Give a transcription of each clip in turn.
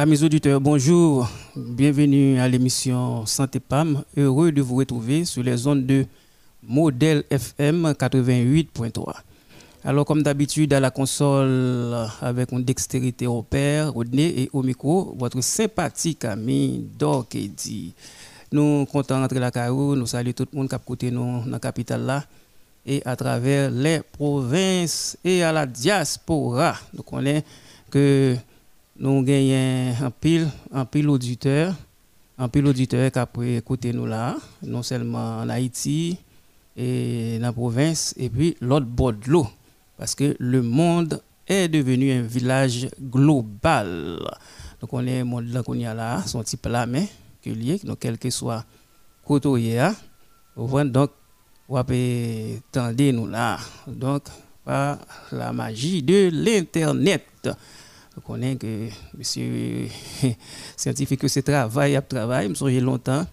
Amis auditeurs, bonjour. Bienvenue à l'émission Santé PAM. Heureux de vous retrouver sur les ondes de Modèle FM 88.3. Alors, comme d'habitude, à la console, avec une dextérité au père, au nez et au micro, votre sympathique ami Dorkedi. Nous comptons rentrer la carreau, nous saluons tout le monde qui a côté nous dans la capitale là et à travers les provinces et à la diaspora. Nous connaissons que nous gagnons un pile, un auditeur, un pile auditeur qui a pu écouter nous là, non seulement en Haïti et dans la province, et puis l'autre bord de l'eau parce que le monde est devenu un village global. Donc on est monde là a là, son type là mais que donc quel que soit côté donc on peut tendre nous là. Donc par la magie de l'internet. On connaît que monsieur scientifique que c'est travail à travail, me souviens longtemps.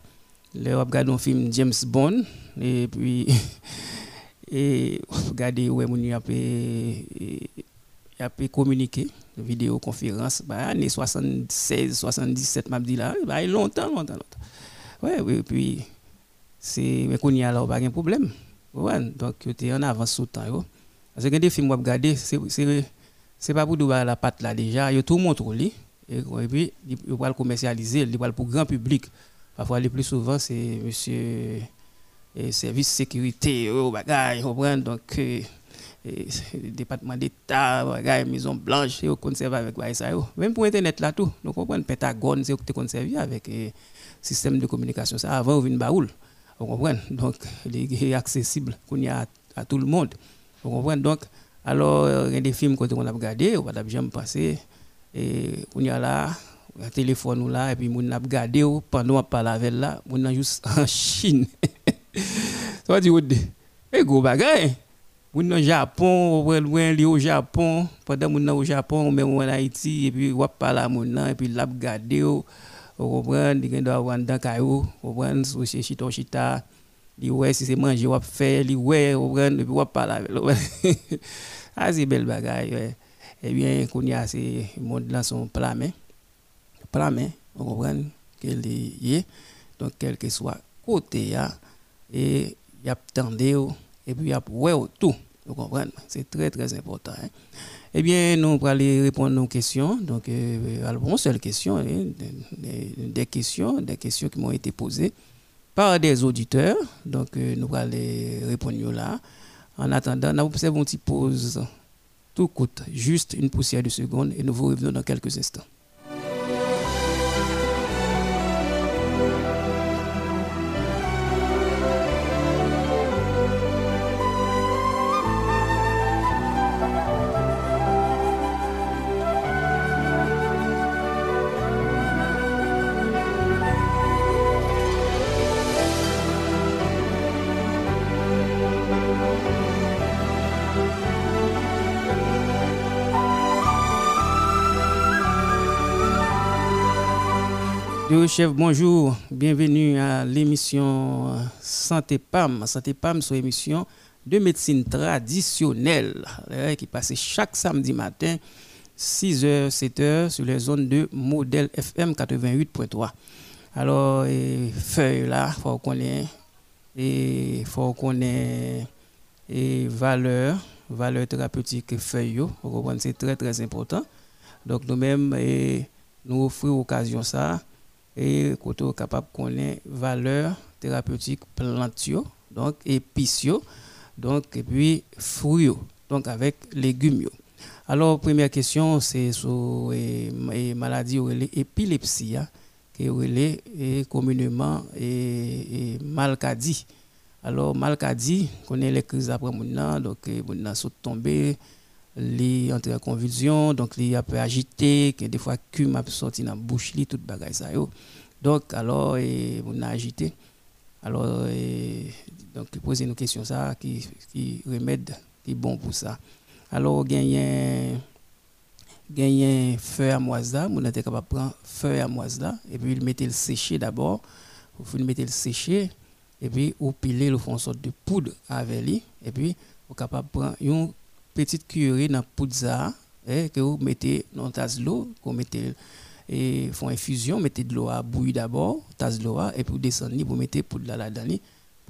Là, on regarde un film James Bond. Et puis et regardez où est a pu communiquer. Vidéoconférence bah années 76 77 m'a dit là. Bah longtemps longtemps longtemps. Ouais oui puis c'est mais qu'on y a là pas de problème. Ouais donc tu es en avance sur temps parce que des films regarder c'est c'est pas pour la patte là déjà il tout montre et, et puis il va le commercialiser il va pour grand public parfois le plus souvent c'est monsieur et service sécurité, oh, bagay, donc, euh, département d'État, Maison Blanche, on conserve avec ça. Même pour Internet là tout, nous comprenons Pentagone, c'est conservé avec le système de communication. Ça, avant, on une baoul. Vous comprenez? Donc, il est accessible qu'on a à tout le monde. Donc, alors, il y a des films qu'on a regardé, on va jamais passer, et on y a là, le téléphone là, et puis on a regardé pendant qu'on parle avec là, on a juste en Chine. Ça dit et go bagay. Moun au Japon, loin li au Japon, pendant moun au Japon, mais en Haïti et puis on parle à moun et puis l'a regarder on comprend, il y a kayo, on comprend so chez chito chita. Li ouais si c'est on li ouais on et puis on parle avec. Ah c'est belle bagaille ouais. Eh bien, qu'on y a ces monde là sont plat mais plat mais on comprend que est donc quel que soit côté il y a et puis il y a tout. Vous comprenez C'est très très important. Hein? Eh bien, nous allons aller répondre aux questions. Donc, euh, alors, seule question, hein, des, questions, des questions qui m'ont été posées par des auditeurs. Donc, euh, nous allons aller répondre là. En attendant, nous observons une petite pause. Tout coûte juste une poussière de seconde et nous vous revenons dans quelques instants. Chef, bonjour. Bienvenue à l'émission Santé PAM. Santé PAM, c'est émission de médecine traditionnelle euh, qui passe chaque samedi matin, 6h, 7h, sur les zones de modèle FM 88.3. Alors, feuille là, il faut qu'on ait, et faut qu'on valeur, valeur thérapeutique feuille, c'est très très important. Donc nous-mêmes, nous offrons l'occasion ça et côté capable connaître valeur thérapeutique plantio donc épices donc et puis fruits donc avec légumes alors première question c'est sur les maladies épilepsie hein, qui est communément et, malcadie. Alors malcadie connaît les crises après maintenant donc mon saute tomber li entre en convulsion donc li a peu agité que des fois cum a sorti dans bouche li toute bagaille ça yo. Donc alors et on a agité. Alors et, donc poser une question ça qui qui remède qui bon pour ça. Alors gagner gagner feu à moisa on était capable prendre feu à moisa et puis il mettait le sécher d'abord. Vous le mettez le sécher et puis vous pilez le fond sorte de poudre avec lui et puis vous capable prendre petite cuillerée dans poudre ça et que vous mettez dans tasse d'eau, vous mettez et font infusion, mettez de l'eau à bouillir d'abord, tasse l'eau et puis vous descendez, vous mettez pour de la ladani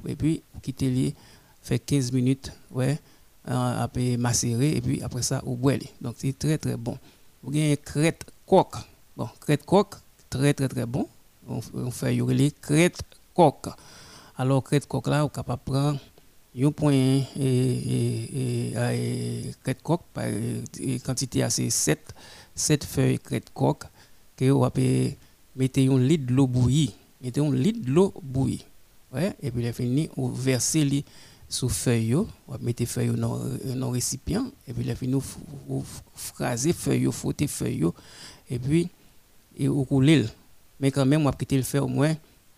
et puis vous quittez les fait 15 minutes ouais après macérer et puis après ça vous boilez. Donc c'est très très bon. Vous avez crête coque. Bon, crête coque très très très bon. On, fait les crête coque. Alors crête coque là, vous êtes capable prendre un point et, et, crête coque par quantité assez 7 7 feuilles crête coque que vous pouvez mettre un litre de l'eau bouillie. Mettez un litre de l'eau bouillie. Ouais, et puis, fini, vous versez sous feuille, vous mettez feuille dans un récipient, et puis, il fini, vous frasez feuille, frottez feuille, et puis, et vous coulez. Mais quand même, vous quitter le faire au moins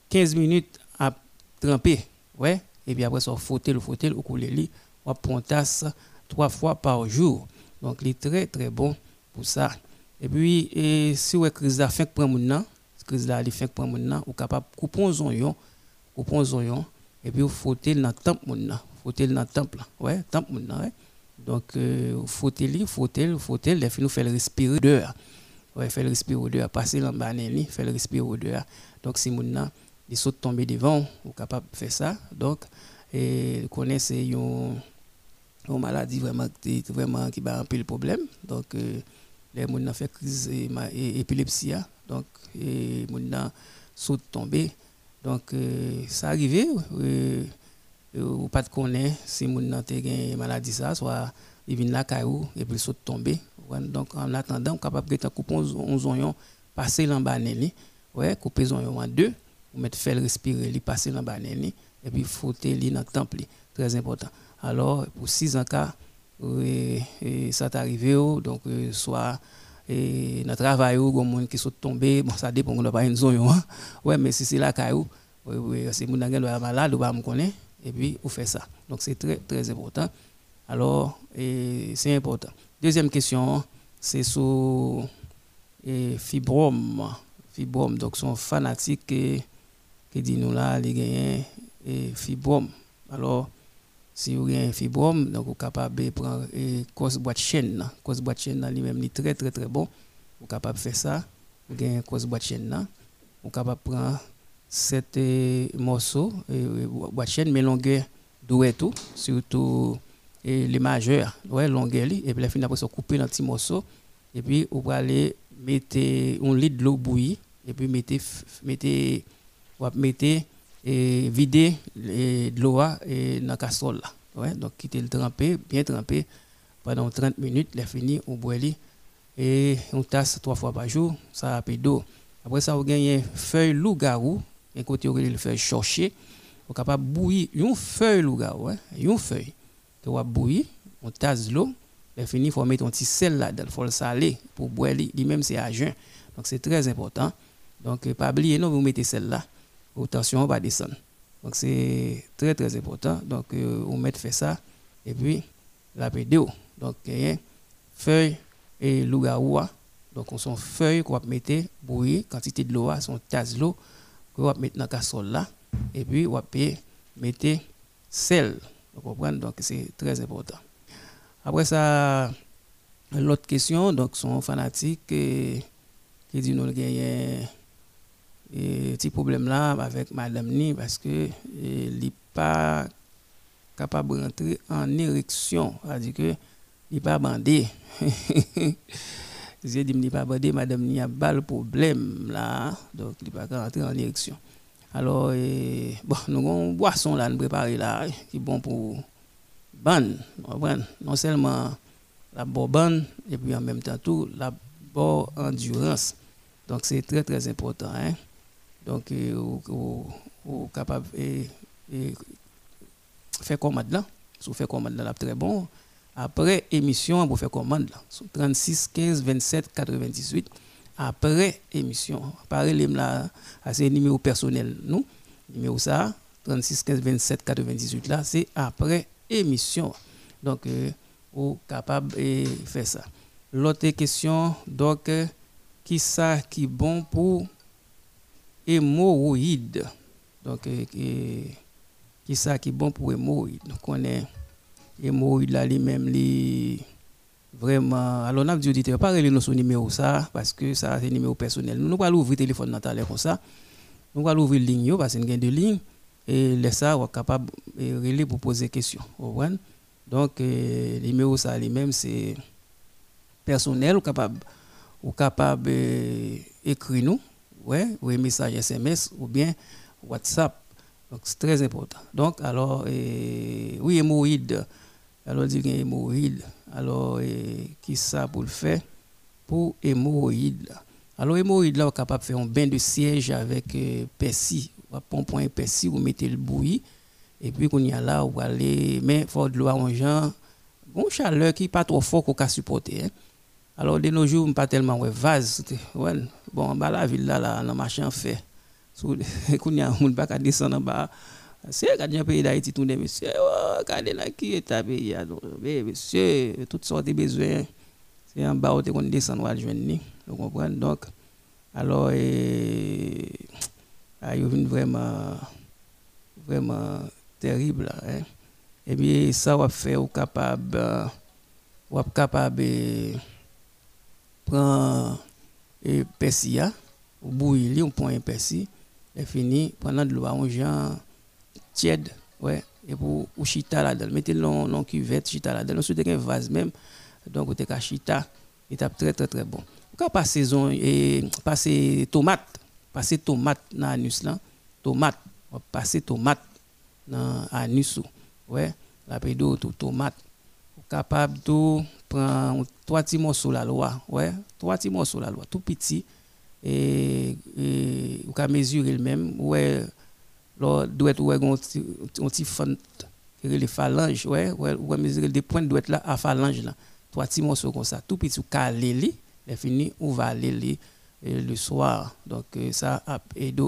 15 minutes à tremper. Ouais, et puis après, ça, vous frottez, le frottez, vous coulez, vous prendre tasse trois fois par jour. Donc, il est très, très bon pour ça. Et puis, et si vous avez crise de faim pour mon crise de faim pour mon vous capable de couper un oignon, couper un oignon, et puis vous frottez dans le temple mon frottez dans le temple, ouais, temple ouais. Donc, euh, frottez, vous frottez, vous frottez, les nous fait respirer dehors. Ouais, fait respirer dehors, passer dans le fait respirer dehors. Donc, si mon il saute tomber devant, vous capable de faire ça. Donc, et connaissez une, une maladie vraiment, vraiment qui va un peu le problème. Donc, euh, les gens fait crise épilepsie donc et gens saute tomber donc euh, ça arrivé euh, ou pas de connaître si mon a une maladie ça soit il vient là caillou et puis saute tomber donc en attendant on capable de couper un oignon passer banane ouais couper oignon en deux ou mettre faire respirer li passer dans banane et puis frotter li dans temple très important. Alors pour six ans cas et, ça t'est arrivé, donc euh, soit et dans le travail ou monde qui sont tombés bon ça dépend on pas une zone hein. ouais mais si c'est là caillou oui c'est mon est malade ou pas me connaît et puis on fait ça. Donc c'est très très important. Alors c'est important. Deuxième question c'est sur et fibrome. Fibrome donc sont fanatiques qui, qui dit nous là les gagnent et fibrome alors si vous avez un fibrome, donc vous êtes capable de prendre une cause boîte chaîne. Cause boîte chaîne lui-même est très très très bon. Vous êtes capable de faire ça. Vous avez cause boîte chaîne. Vous êtes capable de prendre cet morceau, boîte chaîne, mais longueur doué tout, surtout les majeurs, ouais, longueur, et puis la fin après, couper dans petit morceau, et puis vous allez mettre un litre de l'eau bouillie, et puis mettez, mettez, mettez et vider de l'eau dans la casserole. Ouais, donc, quitter le tremper, bien tremper pendant 30 minutes, les fini, on boit et on tasse trois fois par jour, ça a d'eau. Après ça, on gagne feuille loup-garou, un côté, on le feuille chercher, on capable bouillir une feuille loup-garou, hein, une feuille, que on bouillir, on tasse l'eau, les fini, faut mettre un petit sel là-dedans, il faut le saler pour boire, lui-même c'est à jeun. Donc c'est très important. Donc, pas oublier, non, vous mettez celle là la tension va descendre. Donc c'est très très important. Donc euh, on met fait ça et puis la vidéo. Donc il y feuille et lougaoua. Donc on sont feuilles qu'on va mettre bouillir, quantité de l'eau, son tasse d'eau qu'on va mettre dans la casserole là et puis on va mettre sel. Vous comprenez? Donc c'est très important. Après ça l'autre question donc sont fanatiques qui dit nous gagner et petit problème là avec madame ni parce que il n'est pas capable de rentrer en érection. C'est-à-dire il pas bandé. J'ai dit il pas bandé madame ni a pas le problème là. Donc il pas rentrer en érection. Alors bon nous avons une boisson là nous préparer là qui est bon pour ban non seulement la bonne et puis en même temps tout la bonne endurance. Donc c'est très très important hein donc, vous euh, êtes capable de faire commande là. Vous faites commande là, très bon. Après émission, vous faites commande là. 36 15 27 98. Après émission. Parlez là, c'est numéro personnel. Nous, numéro ça, 36 15 27 98 là, c'est après émission. Donc, euh, vous êtes capable de faire ça. L'autre question, donc, qui ça qui est bon pour hémorroïdes. Donc, euh, qui ça qui est bon pour hémorroïdes. Donc, on est hémorroïdes là, lui-même, les Vraiment, alors on a dit auditeur, pas nous sur numéro ça, parce que ça c'est numéro personnel. Nous, nous allons ouvrir le téléphone dans comme ça. Nous allons ouvrir ligne, parce qu'il y a deux lignes. Et les ça, on est capable de pour poser des questions. Donc, le numéro ça lui-même, c'est personnel, ou capable, ou capable d'écrire nous, ouais, ou un message SMS, ou bien WhatsApp. Donc, c'est très important. Donc, alors, oui, hémorroïde. Alors, dit hémorroïde. Alors, qui ça pour le faire? Pour hémorroïde. Alors, hémorroïde, là, on est capable de faire un bain de siège avec euh, persil. On prend un point persil, vous mettez le bouilli. Et puis, il y a là, vous allez, mais il faut de l'eau en genre, bon chaleur qui n'est pas trop fort qu'on peut supporter. Hein. Alors, de nos jours, pas tellement ouais, vase. Ouais. Bon, bah, la ville là, là, dans le machin fait. Quand il y a un monde qui descend en bas, c'est quand un pays d'Haïti, tout le monde, monsieur, oh, regardez là qui est à pays, monsieur, toutes sortes de besoins. C'est en bas où on descend, on va joindre, vous comprenez? Donc, alors, et, ah, il vraiment, vraiment terrible. Hein? Et bien, ça va faire ou capable, ou capable de prendre et persia, ou bouillir, on prend un persil, et fini, pendant de l'eau, on genre tiède, ouais, et pour ou chita là-dedans. Mettez-le dans la cuvette, chita là-dedans. Ensuite, un vase même, donc, vous avez chita, est très, très, très bon. Quand pas saison, et passer tomate, passer tomate dans l'anus là, tomate, passer tomate dans l'anus, ouais, la pédo, tomate, capable de prendre trois petits morceaux la loi, ouais, trois petits morceaux la loi, tout petit, et, et vous pouvez mesurer le même, ouais, doit être un petit fente, les phalanges, ouais, ouais, ouais, mesurer des points doit être là à phalange là, trois petits morceaux comme ça, tout petit, vous calez les, et fini, on va aller le soir, donc euh, ça a aidé.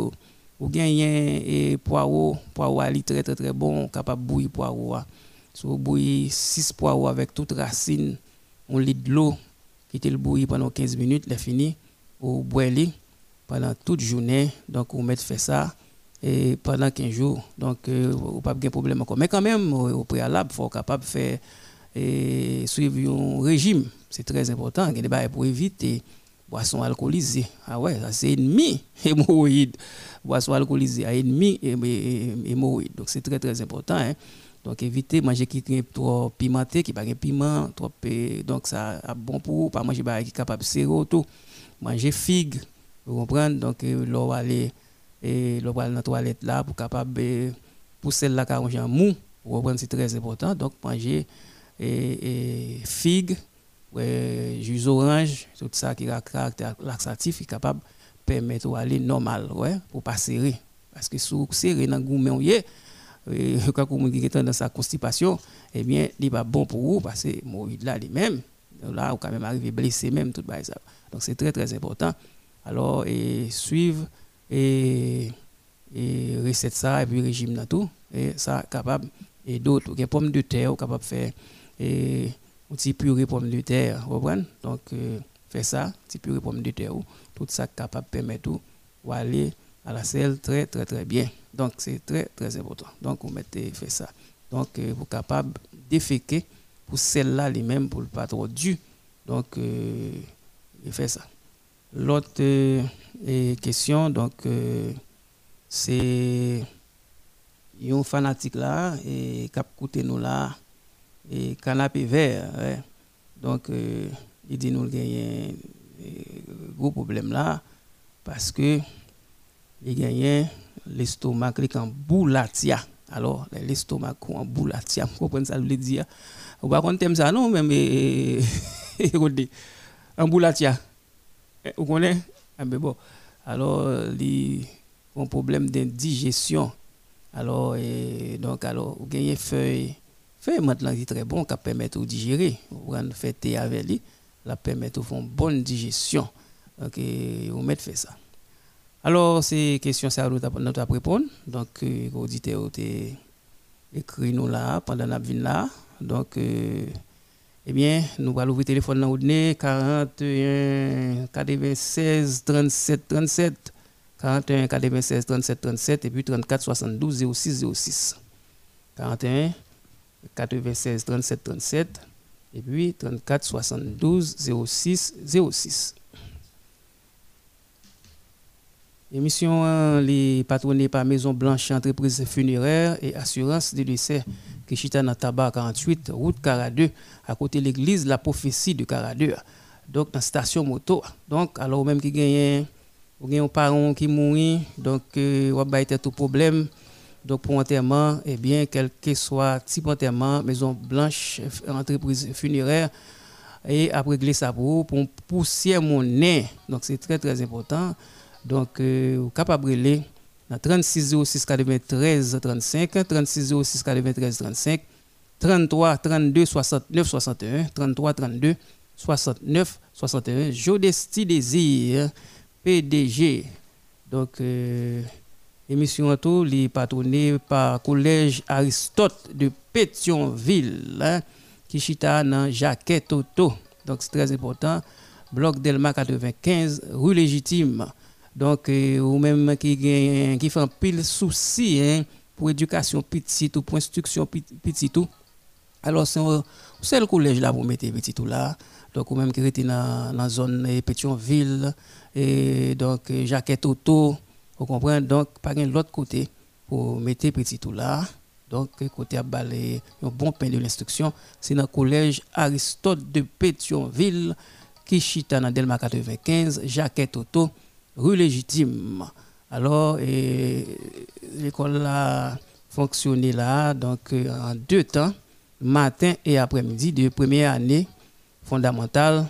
Ou gagnez et poireau, poireau ali très très très bon, capable bouillir poireau. Si vous bouillez 6 poireaux avec toute racine, on lit de l'eau, quittez le bouillir pendant 15 minutes, c'est fini, vous boilez pendant toute journée, donc vous mettez fait ça et pendant 15 jours, donc euh, vous pas de problème encore. Mais quand même, au, préalable, il faut être capable de faire et suivre un régime, c'est très important, pour éviter boisson alcoolisée. Ah ouais, ça c'est ennemi hémorroïde. Boisson alcoolisée, ennemi hémorroïde. Donc c'est très très important. Hein. Donc évitez manger qui est trop pimenté, qui pas piment, trop donc ça a bon pour pas manger qui est capable de serrer tout. Manger figue, vous comprenez? Donc euh, l'eau aller et l'eau aller dans la toilette là pour capable pour celle là qui a mou, vous comprenez? C'est très important. Donc manger et, figue jus orange, tout ça qui a caractère laxatif, est capable de permettre d'aller normal, ouais, pour pas serrer. Parce que si vous serrez dans le gourmet, quand vous êtes dans sa constipation, eh bien, il n'est pas bon pour vous parce que mourir là lui-même, là, vous quand même arrivé blessé même, tout. Donc, c'est très, très important. Alors, et suivre et, et ça, et puis régime dans tout, et ça, capable, et d'autres, des pommes de terre, capable de faire, et un petit purée pomme de terre, vous comprenez Donc, euh, fait ça, petit purée pomme de terre, tout ça capable de permettre ou aller à la selle très, très, très bien. Donc, c'est très, très important. Donc, vous mettez, fait ça. Donc, euh, vous êtes capable d'effectuer pour celle-là, lui-même, pour le pas trop dur. Donc, euh, fait ça. L'autre euh, question, donc, euh, c'est un fanatique là, et qui a nous là, et canapé vert. Donc, il dit nous un gros problème là, parce que il a l'estomac est en boulatia. Alors, l'estomac en boulatia, vous comprenez ça, veut dire? Vous ne comprenez ça, non, mais en boulatia. Vous connaissez? Ah, bon. Alors, il y a un problème d'indigestion. Alors, donc, alors, vous avez feuille fait maintenant qui est très bon, qui permet de digérer. Vous faire thé avec la permet de faire une bonne digestion. Donc, vous mettez fait ça. Alors, ces questions, ça nous à répondre. Donc, euh, l'auditeur a écrit nous là, pendant la vie là. Donc, euh, eh bien, nous allons ouvrir le téléphone dans le 41 96 37 37. 41 96 37 37 et puis 34 72 06 06. 41 96 37 37 Et puis 34 72 06 06. Émission hein, les patronnée par Maison Blanche, entreprise funéraire et assurance de décès qui chita dans Tabac 48, route 42, à côté de l'église La Prophétie de 42. Donc, dans la station moto. Donc, alors même qui gagne, un parent qui mourit, donc, euh, on va tout problème. Donc, pour enterrement, eh bien, quel que soit type enterrement, Maison Blanche, entreprise funéraire, et après régler pour, pour pousser mon nez. Donc, c'est très, très important. Donc, euh, vous capable de 36 06 93 35, 36 06 93 35, 33 32 69 61, 33 32 69 61. Jodesti Désir, PDG. Donc, euh, émission tout, les patronnée par Collège Aristote de Pétionville, hein, qui chita dans Jacquet Auto. Donc, c'est très important. Bloc Delma 95, rue Légitime. Donc, euh, ou même qui, qui fait un pile souci hein, pour éducation petite ou pour instruction petite tout. Alors, c'est le collège là pour mettre petit tout là. Donc, ou même qui était dans la zone de Pétionville, et donc Jacquette Auto, vous comprenez? Donc, par l'autre côté pour mettre petit tout là. Donc, côté à balai, un bon pain de l'instruction, c'est dans le collège Aristote de Pétionville, qui chita dans Delma 95, Jacquette Auto rue légitime. Alors, l'école a fonctionné là, donc euh, en deux temps, matin et après-midi, de première année fondamentale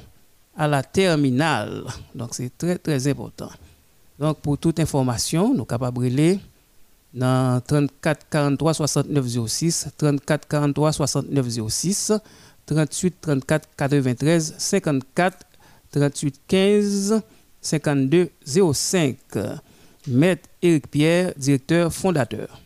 à la terminale. Donc, c'est très, très important. Donc, pour toute information, nous sommes capables de dans 34 43 69 06, 34 43 69 06, 38 34 93 54 38 15 52 05. Maître Éric Pierre, directeur fondateur.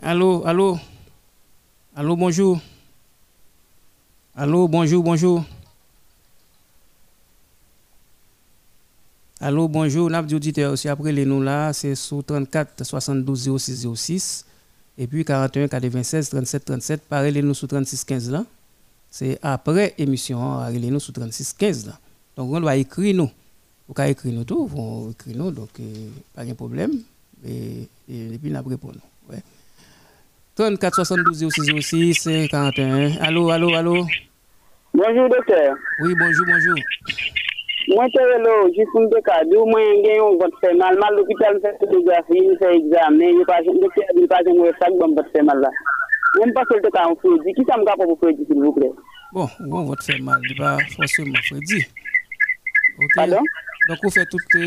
Allô, allô? Allô, bonjour? Allô, bonjour, bonjour? Allô, bonjour, n'a auditeur aussi après les nous là, c'est sur 34 72 06 06 et puis 41 96 37 37, pareil les nous sur 36 15 là. C'est après émission, les nous sur 36 15 là. Donc on doit écrire nous. Vous pouvez écrire nous tout, vous écrire nous, donc euh, pas de problème. Et, et, puis répondre. Ouais. 34 72 06 06 41. Allô, allô, allô? Bonjour docteur. Oui, bonjour, bonjour. Mwen te relo, jifoun de kade, ou mwen gen yon mal, mal l'hôpital fè fotografi, yon fè examen, yon pa jen mwen sak bon la. Mwen pa sol te ka an Fredi, ki sa pa pou Fredi s'il vous plè? Bon, yon vote fè mal, di pa fòsèman Fredi. Pardon? Donk ou fè tout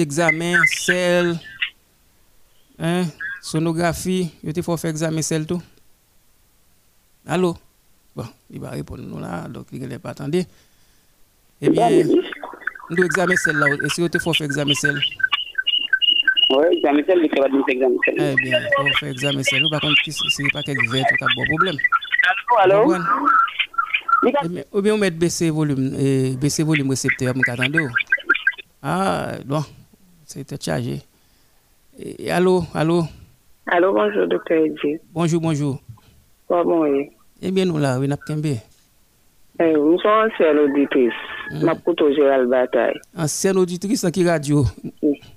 examen, sel, sonografi, yon te fò fè examen sel tou? Alo? Bon, di pa repon nou la, donk li gen lè pa atande. Eh bien, nous devons celle-là. Est-ce que tu faut faire examiner celle? Oui, examiner celle, mais pas examiner celle. Eh bien, il faut faire examiner celle. Par contre, ce n'est pas quelque vert, tout bon problème. Allô, eh Ou bien on met baisser volume, eh, baisser volume récepteur, mon attendez. Ah, bon, c'était chargé. allô, allô? Allô, bonjour, docteur Edji. Bonjour, bonjour. Comment oui? Eh bien, nous là, nous avons Eh, sommes anciennes auditrices. Mm. Maputo Gérald Bataille. Ancienne auditrice, qui radio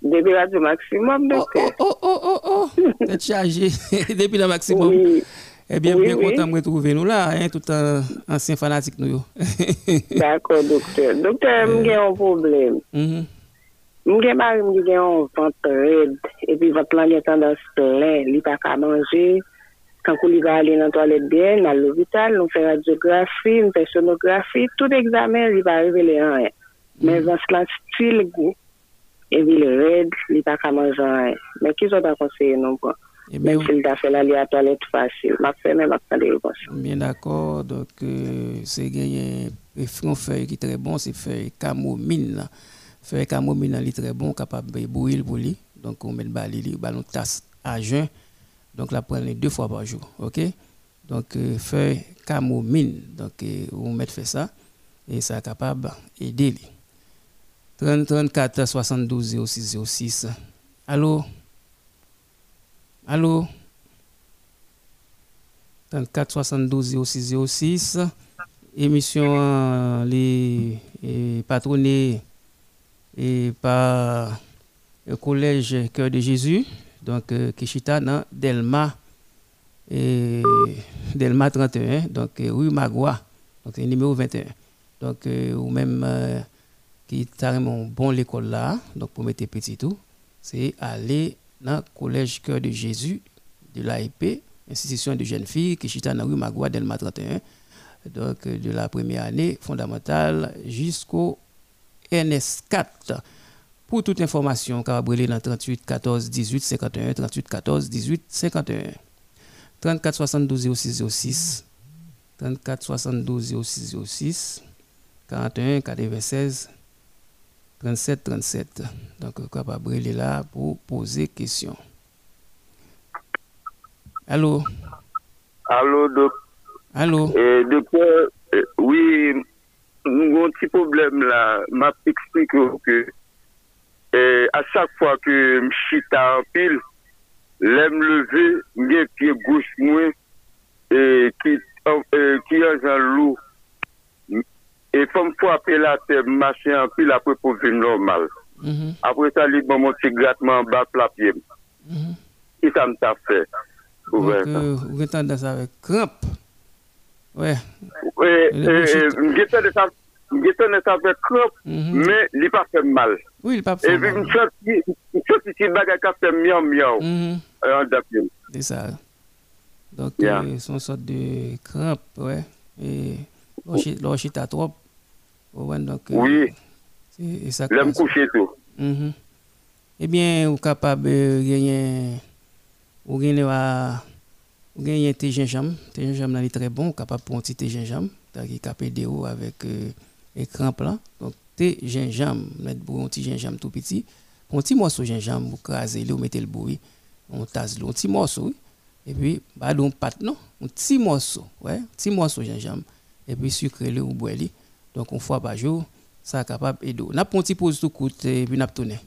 Depuis Radio Maximum. Oh, oh, oh, oh, oh, oh. T'es chargé. Depuis la Maximum. Oui. Eh bien, oui, bien oui. content de retrouver nous là, hein, tout un ancien fanatique nous. D'accord, docteur. Docteur, j'ai un problème. J'ai mari qui a un ventre raide, et puis votre langue est tendance plein, il n'a pas Kankou li va ale nan toalet bien, nan l'ovital, nou fè radiografi, nou fè sonografi, tout examen li va revele an re. Men mm. zan slan stil gou, evi le red, li pa kaman jan re. Men ki zon ta konseye nou bon. Eh men fil da fè la li a toalet fasil. Mak fè men mak tande reponsi. Bien d'akor, dok euh, se genye e fron fèy ki tre bon, se fèy kamomil la. Fèy kamomil la li tre bon, kapab bouil pou li. Donk ou men bali li, balon tas ajen. Donc, la prenez deux fois par jour. OK? Donc, feuille camomine. Donc, vous mettez fait ça et ça est capable d'aider. 34 72 06 06. Allô? Allô? 34 72 06 06. Émission euh, les patronnée et par le collège Cœur de Jésus, donc euh, Kishita dans Delma et Delma 31, donc euh, rue Magua, donc numéro 21. Donc ou même qui est carrément bon l'école là, donc pour mettre petit tout, c'est aller dans le collège Cœur de Jésus de l'AIP, institution de jeunes filles, est dans rue Magua, Delma 31, donc de la première année fondamentale jusqu'au NS4. Pour toute information, brûler dans 38 14 18 51, 38 14 18 51. 34 72 06 06, 34 72 06 06, 41 96 37 37. Donc, capable est là pour poser question. Allô? Allô, docteur. Allô? Eh, docteur, eh, oui, nous avons un petit problème là. M'a expliqué que eh, à chaque fois que je suis en pile, l'aime lever, mes pieds gauche moi et qui qui est un loup et comme fois après la terre, marcher en pile après pour venir normal. Mm Après ça, il m'a monté grattement en bas la pied. Mm Et ça me t'a fait. Euh, vous êtes tendance avec crampe. Ouais. Oui, j'ai tendance avec crampe, mais il n'a pas fait mal. Oui, il n'a pas fait mal. Et puis, je suis si bagarre qui fait miau miau. C'est ça. Donc, yeah. euh, c'est une sorte de crampe, ouais. Et l'orchita trop. Ouais, donc, euh, oui. Et ça L'aime coucher tout. Mm -hmm. Eh bien, vous êtes capable de gagner, vous gagnez, vous gagnez tes gingembre. Tes gingembre est très bon, capable de prendre tes gingembre, qui capable de avec euh, écran plan. Donc, tes gingembre, mettre un petit gingembre tout petit. Un petit morceau de gingembre, vous crasez, vous mettez le bruit, on tasse un petit morceau, et puis, bah, donc, pâte, non, un petit morceau, ouais, petit morceau de gingembre, et puis sucré le ou boire donc, une fois par jour, ça est capable d'aider. Nous avons un petit pause tout court et puis nous tourné.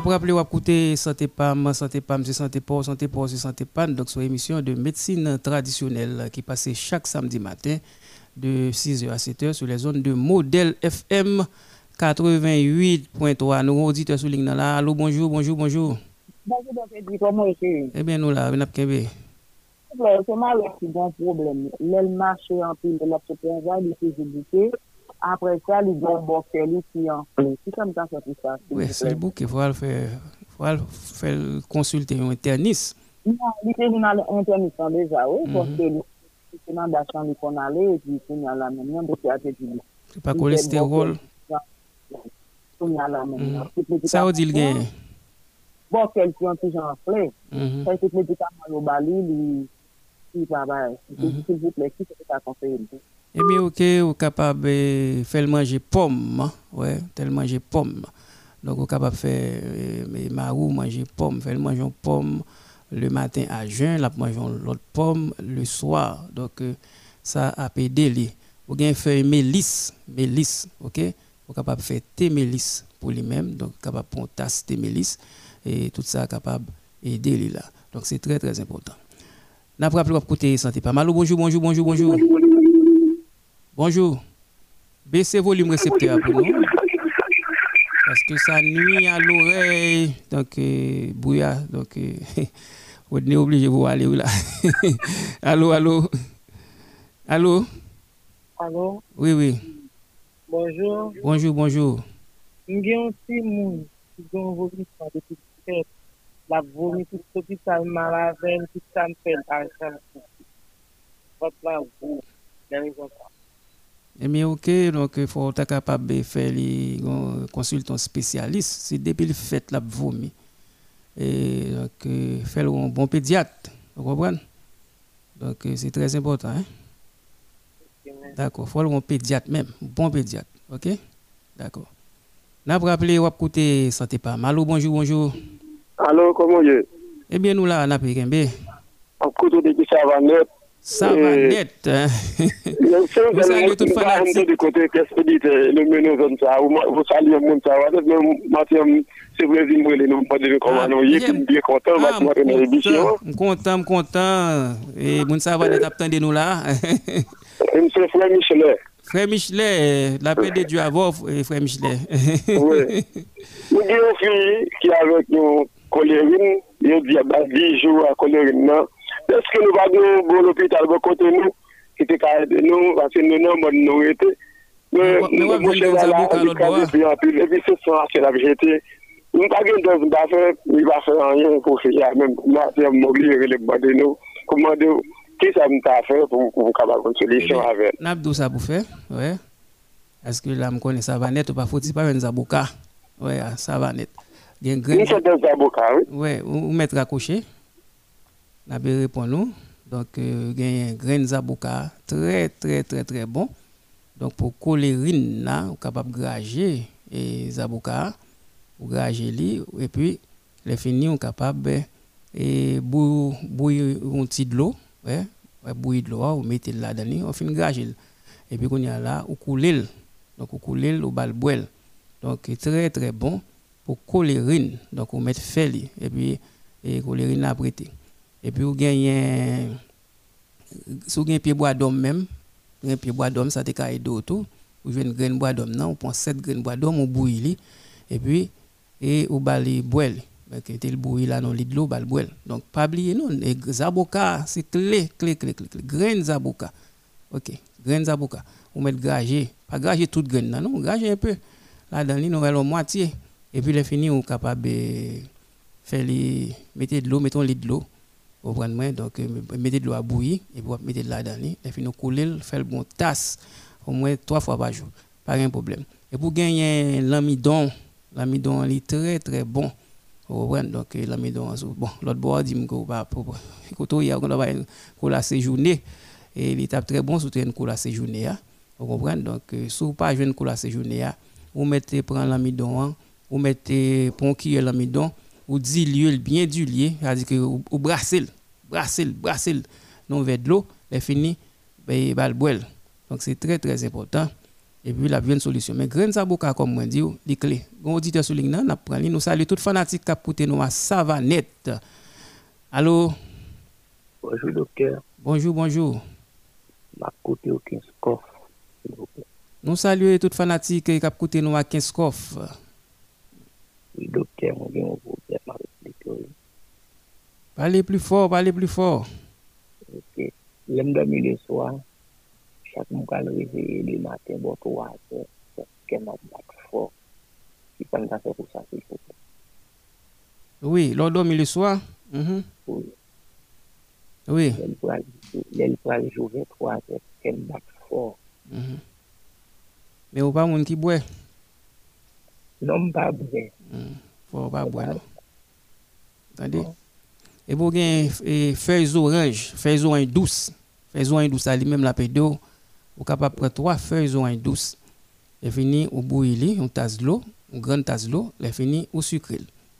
N'a pas rappelé, écouter Santé PAM, Santé PAM, c'est Santé Port, Santé Port, c'est Santé PAM. Donc, c'est une émission de médecine traditionnelle qui passait chaque samedi matin de 6h à 7h sur les zones de modèle FM 88.3. Nous auditeurs sur ligne là. Allô, bonjour, bonjour, bonjour. Bonjour, docteur, comment est-ce Eh bien, nous là, on a C'est mal qui un problème. L'aile marche en pile de l'autre il est lui qui en fait. C'est comme ça que ça. Oui, c'est le bouc il faut le faire, faut faire consulter un interniste. Non, il était un interniste déjà, oui, parce que c'est une d'achat qu'on allait et puis il y a la même de C'est pas cholestérol. Ça veut dire le gain. Bon, quelqu'un qui j'en fais, ça c'est médicament au bali, il travaille. S'il vous plaît, qui c'est ça conseiller eh bien, ok, vous capable de faire manger pomme, hein. ouais, tel manger pomme. Donc, vous capable de faire euh, marou manger pomme, faire manger pomme le matin à jeun, la manger l'autre pomme le soir. Donc, euh, ça a aidé. Vous avez fait mélisse, mélisse, ok? Vous capable de faire thé mélisse pour lui-même, donc capable de prendre tasse thé mélisse et tout ça capable d'aider là. Donc, c'est très, très important. N'a pas rappelé côté santé pas mal. Bonjour, bonjour, bonjour, bonjour. Bonjour. Baissez volume récepteur pour nous. Parce que ça nuit à l'oreille. Donc, euh, brouillard. Donc, euh, on est obligé de vous aller là. allô, allô. Allô? Allô? Oui, oui. Bonjour. Bonjour, bonjour. Vomi. La vomi vous, eh bien, ok, donc il faut être capable de faire les consultants spécialistes. C'est depuis le fait la vomi. Et donc, euh, faire un bon pédiatre. Vous comprenez? Donc, euh, c'est très important. Hein? D'accord. Il faut un pédiatre même. Bon pédiatre. OK? D'accord. N'a pas rappelé, ou écouter santé pas. Allô, bonjour, bonjour. Allô, comment est Eh bien, nous là, on a pris couteau de ça va net. Ça va net. Hein? Vous saluez toute fanatique. de côté, qu'est-ce que dit le menu comme ça Vous saluez le monde ça va Mathieu, c'est vrai, vous me nous pas de comment est bien content, Mathieu, dans l'émission. Content, content. Et moun ça va net attendre nous là. Monsieur Frère Michelet. Frère Michelet, la paix de Dieu à vous, Frère Michelet. Oui. Nous avons une fille qui est avec nous, Colérine, il y a 10 jours à Colérine, est-ce que nous avons bon hôpital de côté nous, qui était nous, parce que nous n'avons nous été. Mais nous avons et puis c'est ça, c'est la vérité. Nous n'avons pas de faire, il va faire rien pour faire, même moi, c'est mobilier les bas de nous. Comment dire, qu'est-ce que nous avons fait pour pour avoir une solution avec? Nous ça pour faire, ouais. Est-ce que là, je connais ça va net ou pas? Faut-il pas un zaboka? Oui, ça va net. Il y a un grain. zaboka, oui. Oui, ou mettre à cocher. La répond nous. Donc, il y a un grain zabuka très, très, très, très bon. Donc, pour colérine, là, on capable de grager et zabuka, ou grager li, et puis, les finis, on capable de bouillir un petit de l'eau, ouais, bouillir de l'eau, on mettez là-dedans, on finit grager. Et puis, on y a là, on coule Donc, on coule au bal Donc, très, très bon pour colérine. Donc, on met fait, et puis, et colérine prêter. Et puis, vous gagnez, si vous gagnez pied bois d'homme même, un pied bois d'homme, ça te caille d'auto. Vous avez une graine bois d'homme, non, vous prenez 7 graines bois d'homme, vous bouillez, et puis, et vous balayez boire. Parce que le bouilli là, non, l'eau, bal boire. Donc, pas oublier, non, les zaboka, c'est clé, clé, clé, clé, clé. Graines zaboka. OK, graines zaboka. Vous mettez gragé, pas gragé toute graine, non, gragé un peu. Là, dans l'île, avons la moitié. Et puis, les fini, vous capable de faire les, mettez de l'eau, mettons de l'eau. Vous comprenez Donc, euh, mettez de l'eau à bouillir et vous mettez de l'eau dedans. Et puis, nous couler, faire bon tasse au moins trois fois par jour. Pas de problème. Et pour gagner l'amidon, l'amidon est très très bon. Vous comprenez? Donc, euh, l'amidon, bon, l'autre bois dit que va pour il y a la séjourner et il est très bon surtout une cola séjourner. Hein. Vous comprenez? Donc, euh, si vous pas une cola séjourner, hein, vous mettez prendre l'amidon, hein. vous mettez qui l'amidon ou diluer bien dilué, c'est-à-dire que ou, brasser, brasser, brasser non vers de l'eau, et fini ben boire. Donc c'est très très important et puis la une solution. Mais grain saboka comme moi dit, les clés. Bon auditeur sur ligne n'a pris nous saluons toutes fanatiques qui écouté nous à Savanette. Allô? Bonjour docteur. Bonjour, bonjour. Ma côté au 15 coffre. Nous saluons toutes fanatiques qui écouté nous à 15 coffre. Oui docteur, on problème avec Parlez plus fort, parlez plus fort. Ok. L'aime dormir le soir. Chaque mois, quand réveille le matin, bon, trois heures, c'est qu'elle m'a fort. Si pas faire pour ça, s'il faut. Oui, l'on dormir le soir. Mm Oui. Oui. Elle peut jouer trois heures, qu'elle bat fort. Mm -hmm. Mais ou pas moun qui boit? Non, pas boire. Mm. Non. Et pour gagner feuilles orange, feuilles orange douces, feuilles orange douces, lui-même la pédo, vous capable prendre trois feuilles orange douces. Et fini au bouillir une tasse d'eau, une grande tasse d'eau, et fini au sucre.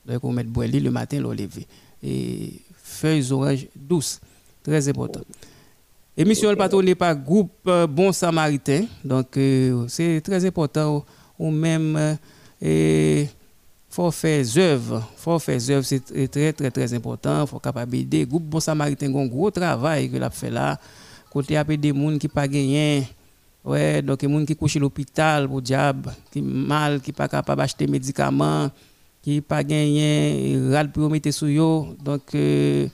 Donc on met boire le matin le lever. Et feuilles orange douces, très important. Émission patronée par groupe euh, Bon Samaritain. Donc euh, c'est très important ou même euh, et faut faire œuvre, faut faire œuvre, c'est très très très important, faut capable aider groupe Bon Samaritain un gros travail que l'a fait là. Côté a des gens qui pas gagné. Ouais donc des gens qui couchent à l'hôpital pour diable qui mal qui pas capable acheter médicaments qui pas gagné ral pour mettre sur yo. Donc euh,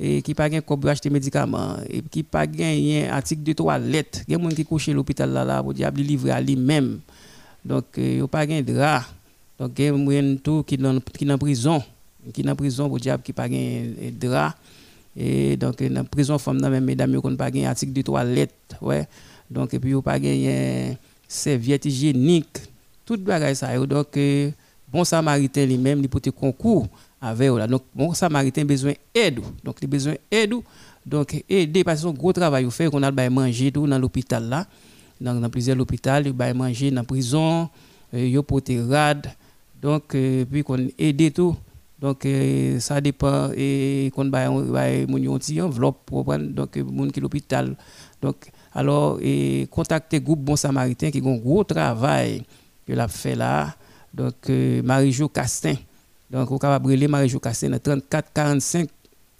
et qui pas gagné pour acheter médicaments. Et qui pas gagné article de toilette. Il y des qui couchent à l'hôpital là là pour diable livrer à lui-même. Donc euh, yo pas gagné drap donc il y a gens qui dans qui dans prison. Qui dans prison pour diable qui pas gagné drap. Et donc dans prison femme même mesdames qui pas un article de toilette ouais. Donc et puis pas gagné serviette hygiénique. Tout bagage ça donc euh, bon samaritain lui-même il peut concours avec là. Donc bon samaritain besoin aide. Donc il besoin aide. Donc aider parce que gros travail fait qu'on a manger tout dans l'hôpital là. Dans, dans plusieurs hôpitaux il bail manger dans prison. Euh, yo porter rad donc euh, puis qu'on aide tout donc, euh, ça dépend et qu'on va mon petit enveloppe pour prendre donc mon qui l'hôpital. Donc, alors et contacter groupe Bon Samaritain qui a un gros travail que l'a fait là. Donc, euh, Marie-Jo Castin. Donc, vous pouvez brûler Marie-Jo Castin 34 45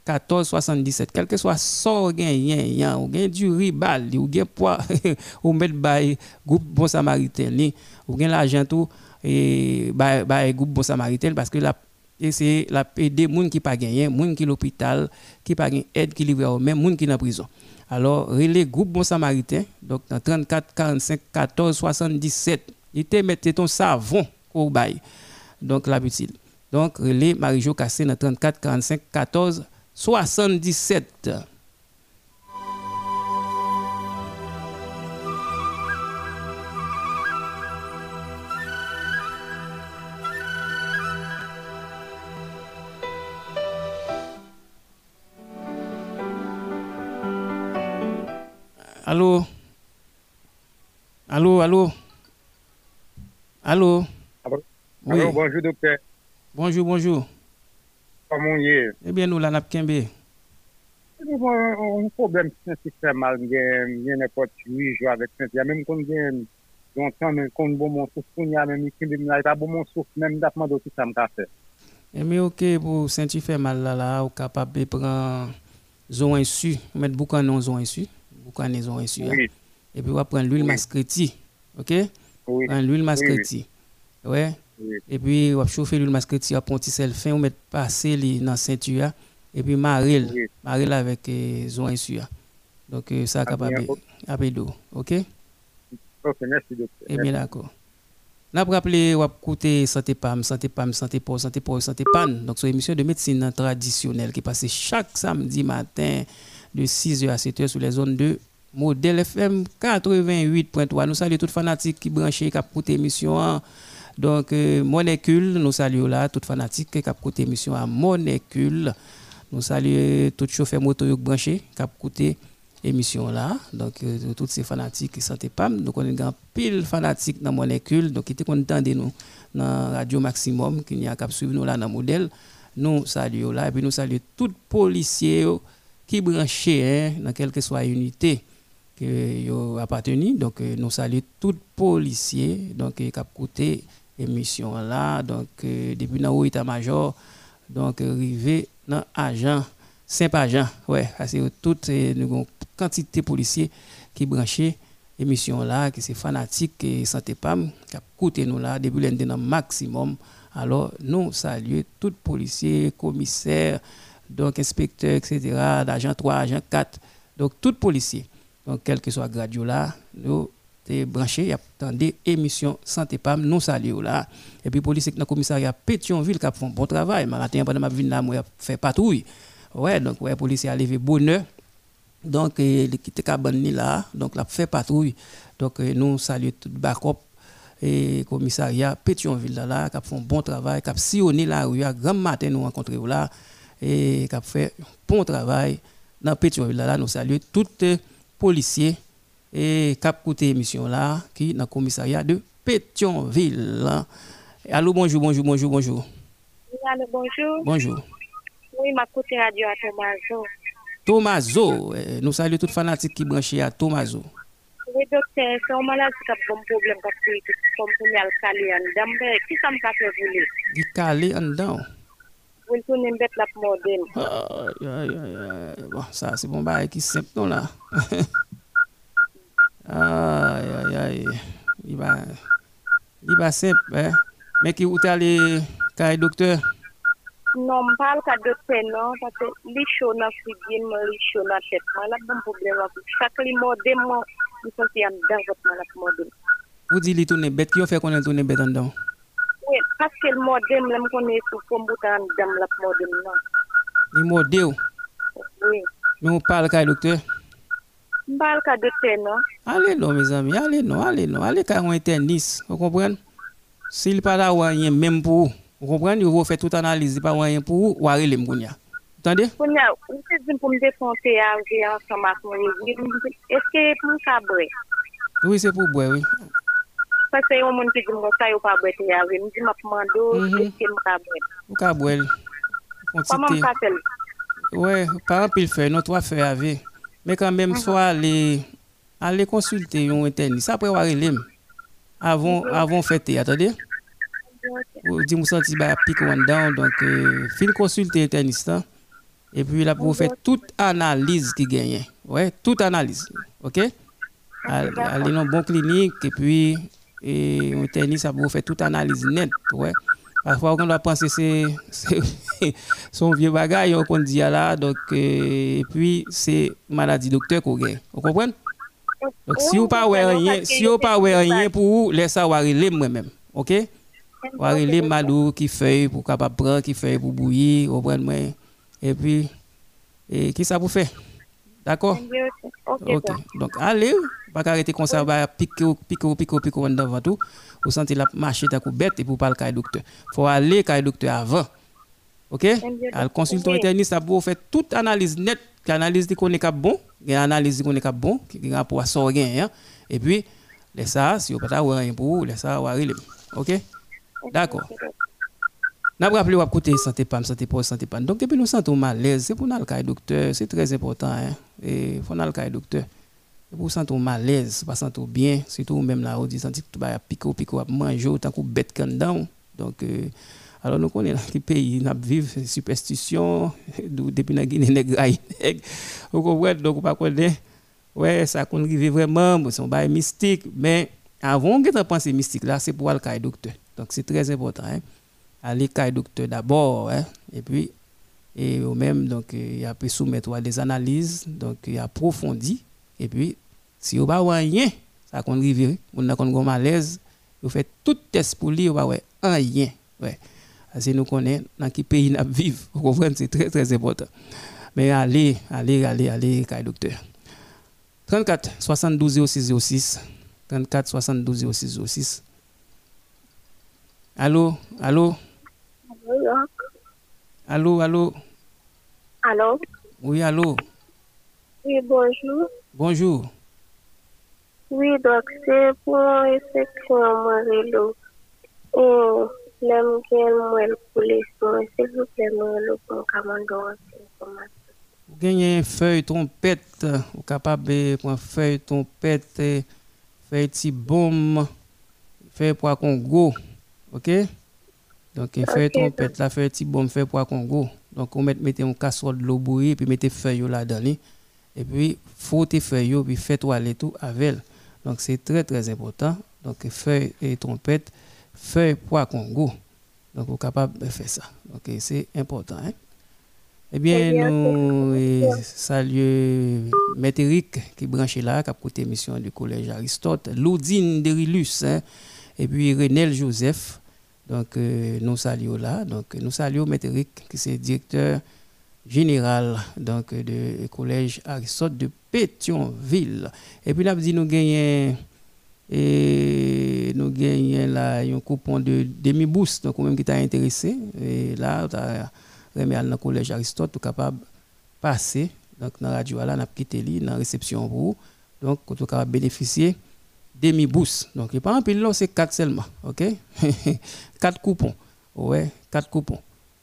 14 77 quel que soit sort gagnant ou gain du ribal ou gain poids ou mettre bay groupe bon samaritain ou gain l'argent tout et bay groupe bon samaritain parce que la et c'est la aider gens qui pas gagné gens qui l'hôpital qui pas aide qui livré même gens qui dans prison. Alors relais groupe bon samaritain donc dans 34 45 14 77 il te ton savon au bail donc la petite donc relais Marie-Jo Cassé dans 34 45 14 77 Allô, allô? Allô? Oui. Allô, bonjour docteur. Bonjour, bonjour. Comment est? Eh bien, nous, là, n'a eh Un problème mal, il y a n'importe huit jours avec ça. Il y a même longtemps, mais qu'on bon mon souffle, il y a même pas bon mon souffle, même d'après tout ça me fait. Eh bien, ok, pour sentir fait mal là, là, ou capable de prendre zone insu, mettre beaucoup de zone insu quand ils ont reçu. Oui. Et puis, on va prendre l'huile oui. mascreti. OK? Oui. l'huile mascreti. Oui. Ouais? Et puis, on va chauffer l'huile mascreti, on va prendre un fin, on va mettre passer dans la ceinture. Et puis, maril. Oui. Maril avec euh, zone insu. Donc, euh, ça, capable de d'eau. OK? Ok, merci, docteur. Eh bien, d'accord. N'a pas rappelé, on écouter Santé PAM, Santé PAM, Santé POR, Santé POR, Santé PAN. Donc, c'est une émission de médecine traditionnelle qui passe chaque samedi matin de 6h à 7h sur les zones de Modèle FM 88.3. Nous saluons les fanatiques qui branchent, qui écoutent l'émission. Donc, euh, nous saluons là, toutes fanatiques qui écoutent l'émission à Monécule. Nous saluons tous les chauffeurs moto qui branchés, qui écoutent l'émission là. Donc, euh, tous ces fanatiques qui sont pas. Donc, on a pile fanatiques dans Monécule. Donc, qui étaient contents de nous dans Radio Maximum, qui n'y a qu'à suivre nous là dans Modèle. Nous saluons là. Et puis, nous saluons tous les policiers qui branchés hein, dans quelle que soit unité que appartenu. Donc, nous saluons tous policiers donc, qui ont coûté émission là. Donc, depuis dans état-major, donc, arrivé dans agent, Saint-Agent. Ouais, c'est toute une quantité de policiers qui branchés émission là, qui c'est fanatique et santé PAM, qui a coûté nous là, depuis l'année maximum. Alors, nous saluons tous les policiers, commissaires, donc inspecteurs, etc., d'agent 3, agent 4, donc tous les policiers. Donc, quel que soit le là, nous sommes branchés, il y a des émissions santé PAM, nous saluons là. Et puis, policiers dans le commissariat Pétionville qui font un bon travail. Matin, pendant ma vie, là, moi, fait patrouille. Ouais, donc, ouais, policiers a levé bonheur. Donc, l'équipe de là, donc, la fait patrouille. Donc, nous saluons tout le backup et commissariat Pétionville là, qui a fait un bon travail, qui a sillonné la rue, à grand matin nous rencontré là, et qui a fait un bon travail dans Pétionville là, nous saluons tous les policiers et qui a écouté l'émission là, qui dans le commissariat de Pétionville. Allô, bonjour, bonjour, bonjour, bonjour. Allô, bonjour. Bonjour. Oui, ma côté radio à Tomazo. Tomazo, eh, nous saluons tous les fanatiques qui branchent à Tomazo. Oui, docteur, c'est un malade qui a un problème parce que comme pour le calé en dedans, qui ça me fait voler Il calé en dedans. pou l tounen bet la pou model. Bon, sa se bon ba e ki semp non la. Ay, ay, ay. I ba, i ba semp, eh. Men ki ou ta li ka e doktor? Non, mpal ka doktor non, pate li chou nan frigin, li chou nan tetman, la bon problem api. Chak li model, mwen, li son si an dan votman la pou model. Ou di li tounen bet, ki yo fe konen tounen bet an dan? Oui, paske l modem lèm konè sou fòm boutan dam lap modem nan. Li modè ou? Oui. Mè mou pal kaj doktor? Mbal ka doktor nan. Ale non, mes ami, ale non, ale non, ale kaj mwen tenis, ou kompren? Si li pala wanyen mèm pou ou, ou kompren, yo vò fè tout analize pa wanyen pou ou, ware lèm koun ya. Tande? Koun ya, ou se zin pou mde fonte ya, ou jè an somak mwen, eske pou mka bre? Oui, se pou bre, oui. Parce que y a un monde qui dit que ça n'est pas boire, je me dis, je est-ce que je boire? Vous pouvez boire. Comment je faire Oui, par exemple, il fait, notre fait avec. Mais quand même, soit aller, aller consulter un interniste, après, on va aller avant, avant fêter, attendez? Vous dites, vous sentez que pique down, donc, euh, fin consulter interniste, et puis là, pour faire toute analyse qui gagne. Ouais, toute analyse. OK? Allez dans bon clinique et puis et un tennis ça pour faire toute analyse nette, ouais. Parfois on doit penser c'est son vieux bagage qu'on dit là donc euh, et puis c'est maladie docteur qu'on gagne. Vous comprenez? Donc si vous pas rien, si vous pas rien pour vous, laissez ça les moi-même. OK? les malou qui fait pour capable prendre qui fait pour bouillir, vous comprenez? Et puis, et qui ça vous fait? D'accord Ok. Donc, allez, pas arrêter comme ça, piquer, piquer, piquer, piquer devant tout. Vous sentez la marcher ta bête et pour parler avec le docteur. Il faut aller avec le docteur avant. OK Al consulter un interniste, ça pour faire toute analyse nette, l'analyse qui connaît bon, l'analyse qui connaît bon, qui a rapport à ça hein. Et puis, laisse ça, si vous pas rien pour vous, laisse ça, OK D'accord. N'a pas rappelé côté santé pas santé pas santé pas. Donc depuis nous sentons mal l'aise, c'est pour nous le docteur, c'est très important hein. Et faut nous le docteur. C'est pour sentons mal l'aise, pas sentir bien, surtout même là on dit sentir tout ba pico pico à manger tant que bête quand dedans. Donc euh, alors nous connaissons qui pays n'a vivre superstition depuis la Guinée nègre. Vous comprenez? Donc pas connaître ouais ça qu'on vit vraiment son bail mystique mais avant que tu penser mystique là c'est pour le docteur. Donc c'est très important hein aller le docteur d'abord, hein, et puis, et même, donc, il a pu soumettre des analyses, donc, il approfondi, et puis, si vous n'avez rien, ça compte arriver, on a un malaise, vous faites tout test pour lui, vous n'avez rien. Ouais. Parce que nous connaissons dans quel pays nous vivons. Vous comprenez, c'est très, très important. Mais allez, allez, allez, allez, le docteur. 34 72 06 06. 34 72 06 06. Allô, allô? Allô, allô Allô? Oui, allô Oui, bonjour. Bonjour. Oui, donc c'est pour effectivement Morello. Et l'aime bien moi le police, s'il vous plaît, Morello, pour information. Vous gagnez feuille trompette, vous capable de prendre feuille trompette, feuille petit bombe, feuille pour Congo. OK? Donc feuille trompette la feuille petit bombe, feuille pour Congo. Donc on met mettez un casserole de l'eau bouillie puis mettez feuille là-dedans et puis frottez feuille puis faites toiler tout avec. Donc c'est très très important. Donc feuille et trompette, feuille pour Congo. Donc vous êtes capable de faire ça. Donc c'est important hein? Eh bien, nous saluons Maître Eric qui branché là, qui a côté mission du collège Aristote, Loudine Derilus, hein, et puis Renel Joseph. Donc, euh, nous saluons là. Donc, nous saluons Maître Eric, qui est directeur général donc, du collège Aristote de Pétionville. Et puis là, nous gagnons et nous gagnons là un coupon de demi-boost, donc même qui t'a intéressé. Et là, tu as remet dans le collège Aristote, capable de passer. Donc, dans la radio, là, on a quitté dans la réception pour Donc, on est capable bénéficier demi-bourse. Donc, il pas un pile c'est 4 seulement. OK? 4 coupons. Ouais, 4 coupons.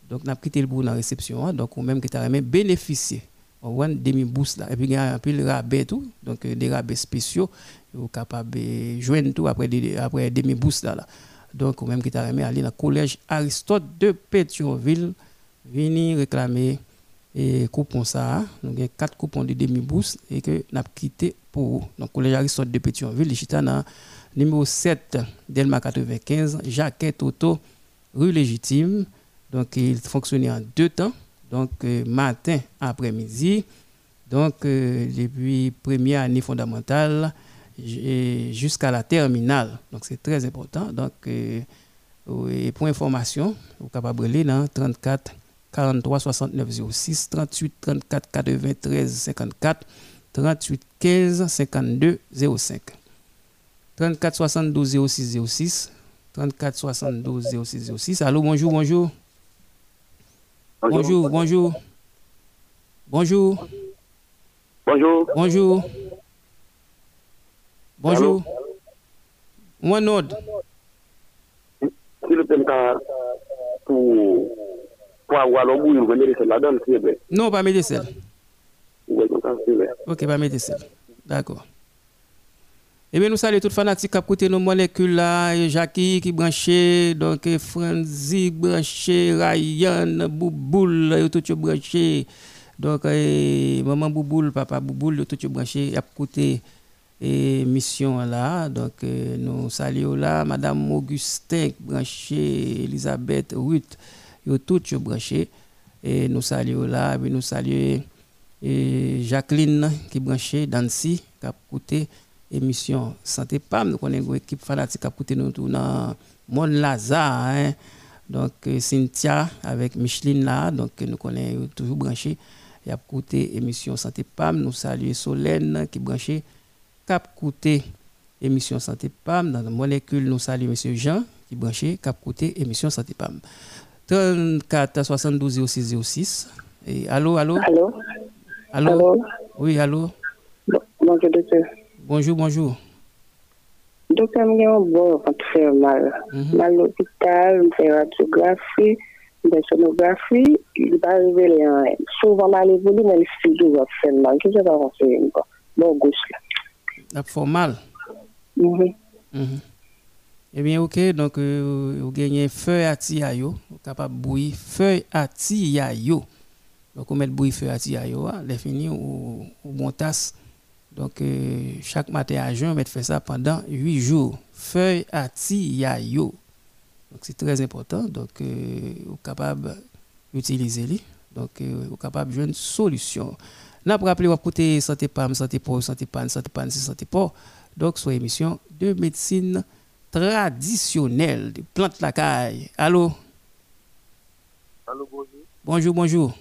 Donc, on a quitté le bout dans la réception. Hein. Donc, ou même qui as bénéficié. On demi-bourse là. Et puis, il y a un pile rabais tout. Donc, des rabais spéciaux. Vous capable de joindre tout après, après demi-bourse là, là. Donc, ou même qui t'a remis aller dans le collège Aristote de Pétionville venir réclamer et coupon ça. Nous avons quatre coupons de demi-bourse et que nous avons quitté pour Donc, collège Aristote de Pétionville, le numéro 7, Delma 95, Jacquette Auto, rue Légitime. Donc, il fonctionnait en deux temps. Donc, euh, matin, après-midi. Donc, euh, depuis première année fondamentale jusqu'à la terminale. Donc, c'est très important. Donc, euh, pour information, vous pouvez de 34 43 69 06 38 34 93 54 38 15 52 05 34 72 06 06 34 72 06 06 Allô, bonjour, bonjour. Bonjour, bonjour. Bonjour. Bonjour. Bonjour. Bonjour. One autre. Si le pour non, pas médecin. Ok, pas médecin. D'accord. Eh bien, nous saluons les fanatiques ont écouté nos molécules là, et Jackie qui branché, donc Franzi branché, Ryan, Bouboule, et tout branché. Donc, maman Bouboule, papa Bouboule, tout branché, et a écouté mission là. Donc, nous saluons là, Madame Augustin branché, Elisabeth Ruth tout branché et nous saluons là et nous saluons et Jacqueline qui branché Dancy qui a coûté émission santé pam nous connaissons une équipe fanatique qui a coûté nous tout dans Mon Lazare hein. donc euh, Cynthia avec Micheline là donc nous connaissons toujours branché et a coûté émission santé pam nous saluons Solène qui branché qui a coûté émission santé pam dans la molécule nous saluons monsieur Jean qui branché qui a coûté émission santé pam 34 72 06 06. Et allô, allô? Allô? Allô? Oui, allô? bonjour, docteur. Bonjour, bonjour. Docteur, je suis bon tu fais mal. Mm Mal à l'hôpital, je fais radiographie, je fais sonographie, il va arriver souvent mal évolué, mais il fait toujours faire mal. Qu'est-ce que ça va faire? Bon, gauche là. Ça fait mal? Mm eh bien, ok, donc euh, vous gagnez feuille à tiayo, vous capable bouillir feuille à tiayo. Donc, on met bouillir feuille à tiayo, les fini ou, bon tasse. Donc, euh, chaque matin à juin, on met faire ça pendant 8 jours. Feuille à tiayo. Donc, c'est très important. Donc, euh, vous capable d'utiliser les. Donc, euh, vous capable de une solution. Là, pour rappeler, vous écouter santé PAM, santé pour, santé PAN, santé PAN, santé pour. Donc, sur émission de médecine traditionnel de plantes la caille. Allô? Allô, bonjour. Bonjour, bonjour.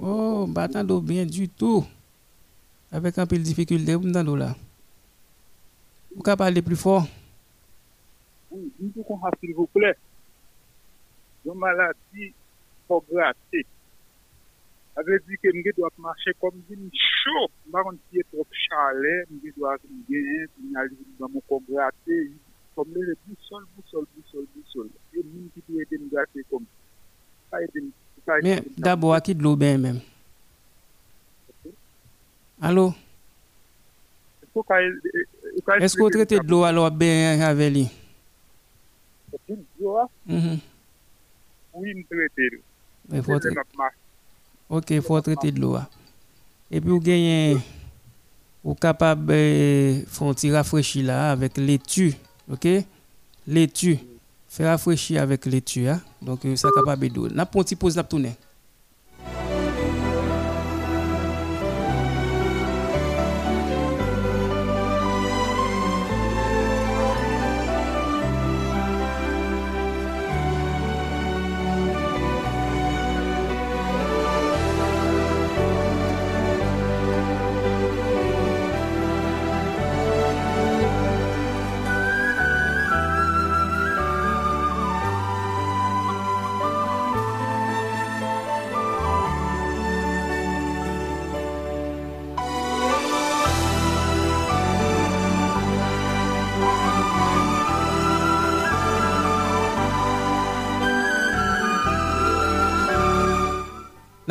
Oh, batan do bien du tout. Avèk an pil difikultè, pou mdan do la. Ou ka pale plus fort? Oui, mwen kon ha s'il vous plè. Yon maladi pou graté. Avè di ke mwen do ap mache kom vin chou. Mwen siye trop chale, mwen do ap gen, mwen alizou mwen mwen kon graté. Kom mwen le bousol, bousol, bousol, bousol. E mwen ki pou ete mwen graté kom. Sa ete mwen Mais d'abord, à qui de l'eau bien même? Allô? Est-ce que vous traitez de l'eau alors bien avec lui? Mm-hmm. Oui, faut traiter. Ok, il faut traiter de l'eau. Et puis, vous gagnez, vous capable de faire un petit rafraîchir là avec laitue. Ok? Laitue. Faire rafraîchir avec laitue. Hein? Donc, ça capable d'eau. N'a pas petit pause.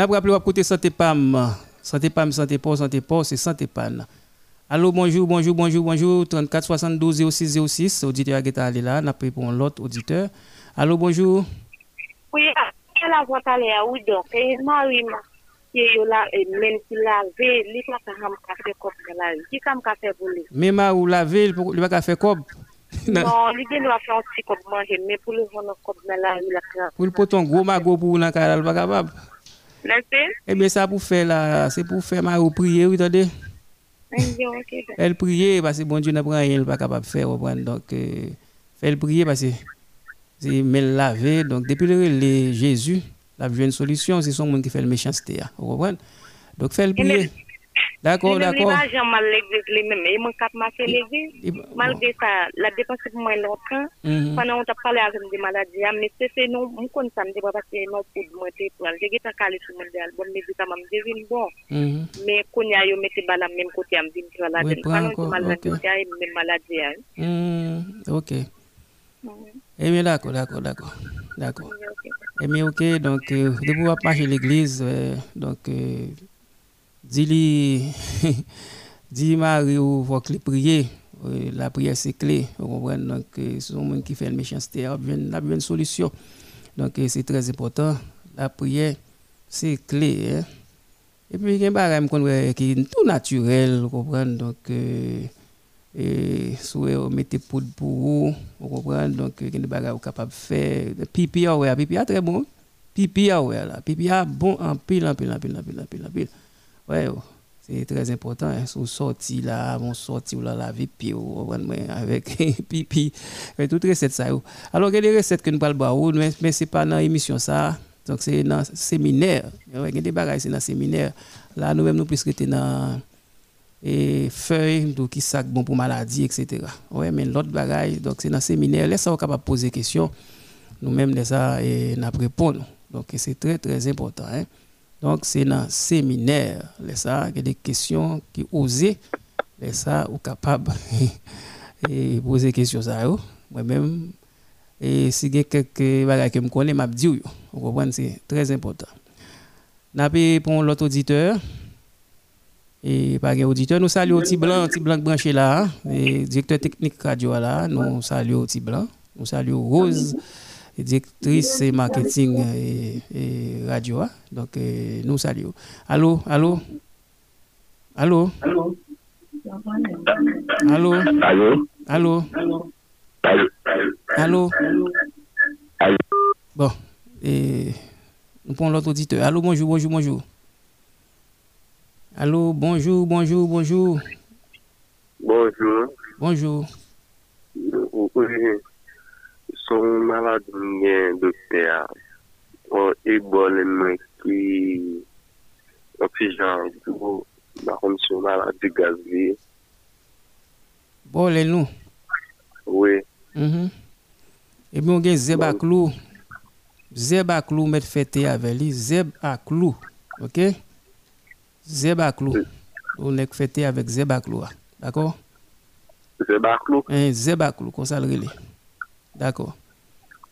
N'a pas rappelé côté santé pam. Santé pam, santé pas, santé pas, c'est santé pan. Allô, bonjour, bonjour, bonjour, bonjour. 34 72 06 06. Auditeur a allé là, n'a pris pour l'autre auditeur. Allô, bonjour. Oui, à la voix à l'air, oui, donc, et Marie, qui est là, et même si laver, il pas qu'à faire café comme là. Qui comme café pour lui? Mais ma ou laver, il pas qu'à faire comme? Non, lui, il doit faire un petit comme manger, mais pour le vendre comme là, il a Pour le poton gros mago pour la il pas capable. Eh bien, ça pour faire là, c'est pour faire ma prier, vous entendez? Elle prier parce que bon Dieu n'a pas rien, pas capable de faire. Donc, euh, faire prier parce que c'est me laver. Donc, depuis le Jésus, la une solution, c'est son monde qui fait le méchanceté. Vous comprenez? Donc, faire prier. D'accord, d'accord. Malgré ça, la dépense est moins longtemps. Mhm. Pendant on t'a parlé avec des maladies, mais c'est non, je connais ça, je parce que non pour moi, c'est pour. J'ai été calé sur mon dial, bon médicament, je bon. Mhm. Mais il y a eu mettre balle même côté, je me dis voilà, pendant maladie, même maladie. Mhm. Ok. Eh bien, d'accord, d'accord, d'accord. D'accord. Eh bien, ok, donc, euh, de pouvoir marcher l'église, euh, donc, euh, Dis-lui, dis Marie, il faut que prier. La prière, c'est clé. Vous comprenez? Donc, euh, c'est un monde qui fait une méchanceté. Il a une solution. Donc, euh, c'est très important. La prière, c'est clé. Hein? Et puis, il y a un bagage qui est tout naturel. Vous comprenez? Donc, euh, et souhait mettez poudre pour vous, vous comprenez? Donc, il y a des bagages capable de faire. Pipi, ouais, pipi, très bon. Pipi, ouais, là. Pipi, bon, en pile, en pile, en pile, en pile, en pile, en pile. Ouais, oh, c'est très important. Hein. Si vous sortez là, vous sortez là, laver pied avec pipi. Mais toutes les recettes ça. Alors, il y a des recettes que nous parlons, mais, mais ce n'est pas dans l'émission ça. Donc, c'est dans le séminaire. Il y a des bagages, c'est dans le séminaire. Là, nous-mêmes, nous plus que dans et feuilles donc qui sac bon pour maladie etc ouais mais l'autre bagage donc c'est dans le séminaire là ça on capable poser des questions nous-mêmes de ça et nous répondre donc c'est très très important hein donc, c'est dans le séminaire, les ça, il y a des questions qui osent, les ça, ou capable de poser des questions moi-même. Et si il y a quelques choses que je connais, je dis, vous comprenez, c'est très important. Nous pour l'autre auditeur. Et par auditeur, nous saluons au blanc, petit blanc branché là, et directeur technique radio là, nous saluons au blanc, nous saluons Rose directrice marketing et, et radio. Hein. Donc, euh, nous saluons. Allô, allô? Allô? Allô? Allô? Allô? Allô? Allô? Bon, et nous prenons l'autre auditeur. Allô, bonjour, bonjour, bonjour. Allô, bonjour, bonjour, bonjour. Bonjour. Bonjour Son malade mwen dokte a, o e bol mwen ki oksijan pou bakon sou malade gaz li. Bol e nou? Oui. Mhm. E mwen gen zeb ak lou, zeb ak lou met fete ave li, zeb ak lou, ok? Zeb ak lou, ou nek fete avek zeb ak lou a, dako? Zeb ak lou? Eh, zeb ak lou, konsalre li, dako?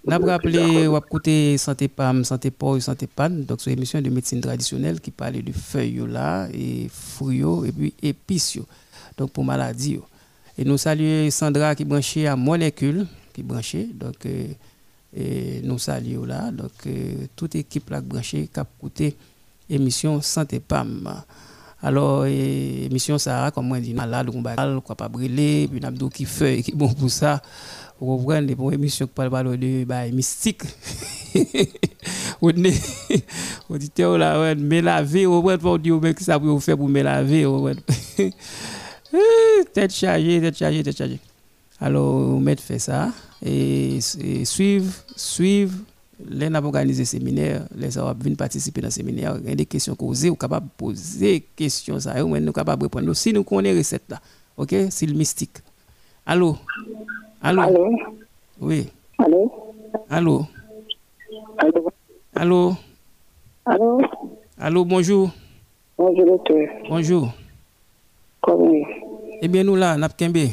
N'a rappelé écouté santé pam, santé porc, santé pan, donc c'est une émission de médecine traditionnelle qui parlait de feuilles là et fruits et puis épices donc pour maladie. Et nous saluons Sandra qui branchait à molécule qui branchait donc euh, nous saluons là donc euh, toute équipe là branchée qui a écouté émission santé pam. Alors, émission ça, comme on dit, malade, on va pas brûler, puis on qui feuille, qui bon pour ça. Vous comprenez, pour émission qui parle de bah, mystique. Vous dites, oh là, ouais, me laver, vous comprenez, pour dire, mais ça vous faire pour me laver, vous comprenez. Tête chargée, tête chargée, tête chargée. Alors, vous mettez fait ça et, et suivre, suivre les avons organisé séminaire, les avons venir participer dans le séminaire, il y a des questions posées, ou capable de poser des questions, ça, ou nous capable de répondre. Si nous connaissons les recettes là, ok, c'est le mystique. Allô? Allô? Allô? Oui. Allô? Allô? Allô? Allô? Allô? Allô, bonjour. Bonjour, docteur. Bonjour. Comment Eh bien, nous là, Napkembe.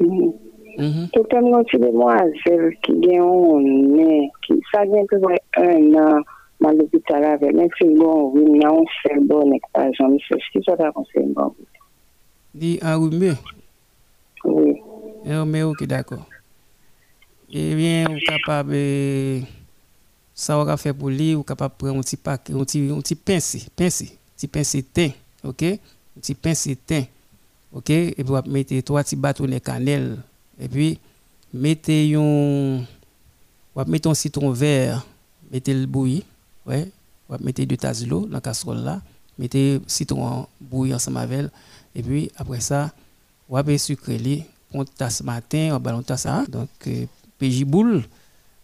Mm -hmm. Docteur, moi, c'est demoiselle qui gagne mais qui, ça vient peu près un an dans l'hôpital avec, mais c'est bon, oui, mais on fait bon, par exemple, c'est ce qui conseillé, bon. Dit un mieux? Oui. Mais ok, d'accord. Eh bien, vous capable, ça va faire pour lui, vous capable prendre un petit paquet, un petit, un petit pincé, pincé, petit pincé teint, ok? Un petit pincé teint, ok? Et puis, vous mettez trois petits bâtonnets cannelle, et puis, mettez un, mettez un citron vert, mettez le bouilli, ouais? Vous mettez deux tasses d'eau dans la casserole là, mettez citron bouilli ensemble avec, et puis, après ça, vous avez sucré on tasse matin, on ballon ça. Donc, euh, PJ Boule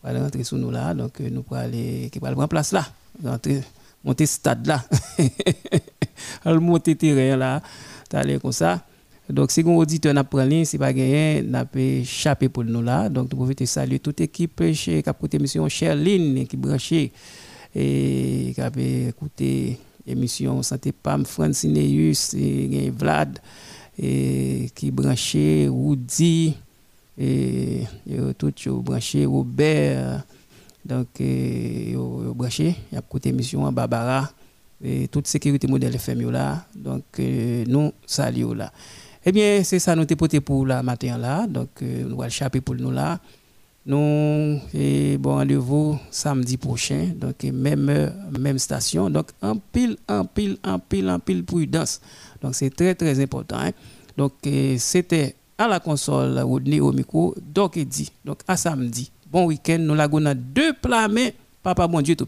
va rentrer sous nous là. Donc, euh, nous pourrons aller, qui va prendre place là. Rentrer, monter stade là. aller monter terrain là. T'aller comme ça. Donc, si un auditeur n'a pas ligne, c'est pas gagné, n'a pas échappé pour nous là. Donc, nous pouvons saluer toute l'équipe chez Cap émission Cherline qui branchée et qui a écouté l'émission Santé Pam, Francineus, et Vlad et qui branché Woody et, et tout branché Robert donc et, branché côté mission Barbara et toute sécurité modèle FM là donc nous saluons là eh bien c'est ça nous t'ai pour la matin là donc nous allons chaper pour nous là nous bon rendez-vous samedi prochain donc même heure même station donc en pile en pile en pile en pile prudence donc c'est très très important. Hein. Donc c'était à la console Rodney au micro. Donc dit, donc à samedi, bon week-end, nous l'avons deux plats, mais Papa bon Dieu tout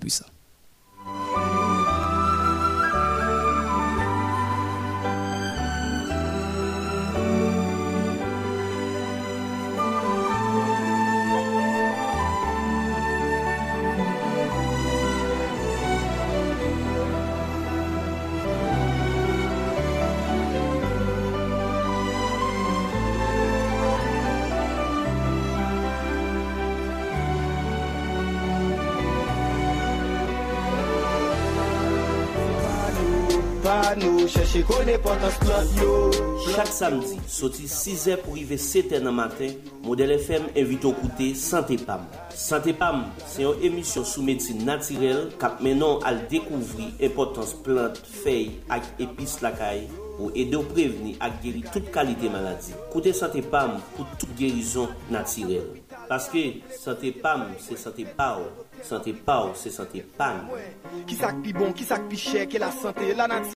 puissant. Chaque samedi, sorti 6h pour arriver 7h dans matin, Modèle FM invite au côté Santé Pam. Santé Pam, c'est une émission sous médecine naturelle qui maintenant à découvrir l'importance plantes, feuilles et épices la caille pour aider à prévenir et guérir toute qualité maladie. Côté Santé Pam pour toute guérison naturelle. Parce que santé Pam, c'est santé Pao. Santé Pao, c'est santé Pam. Qui ça qui bon, qui ça qui cher, que la santé, la nature.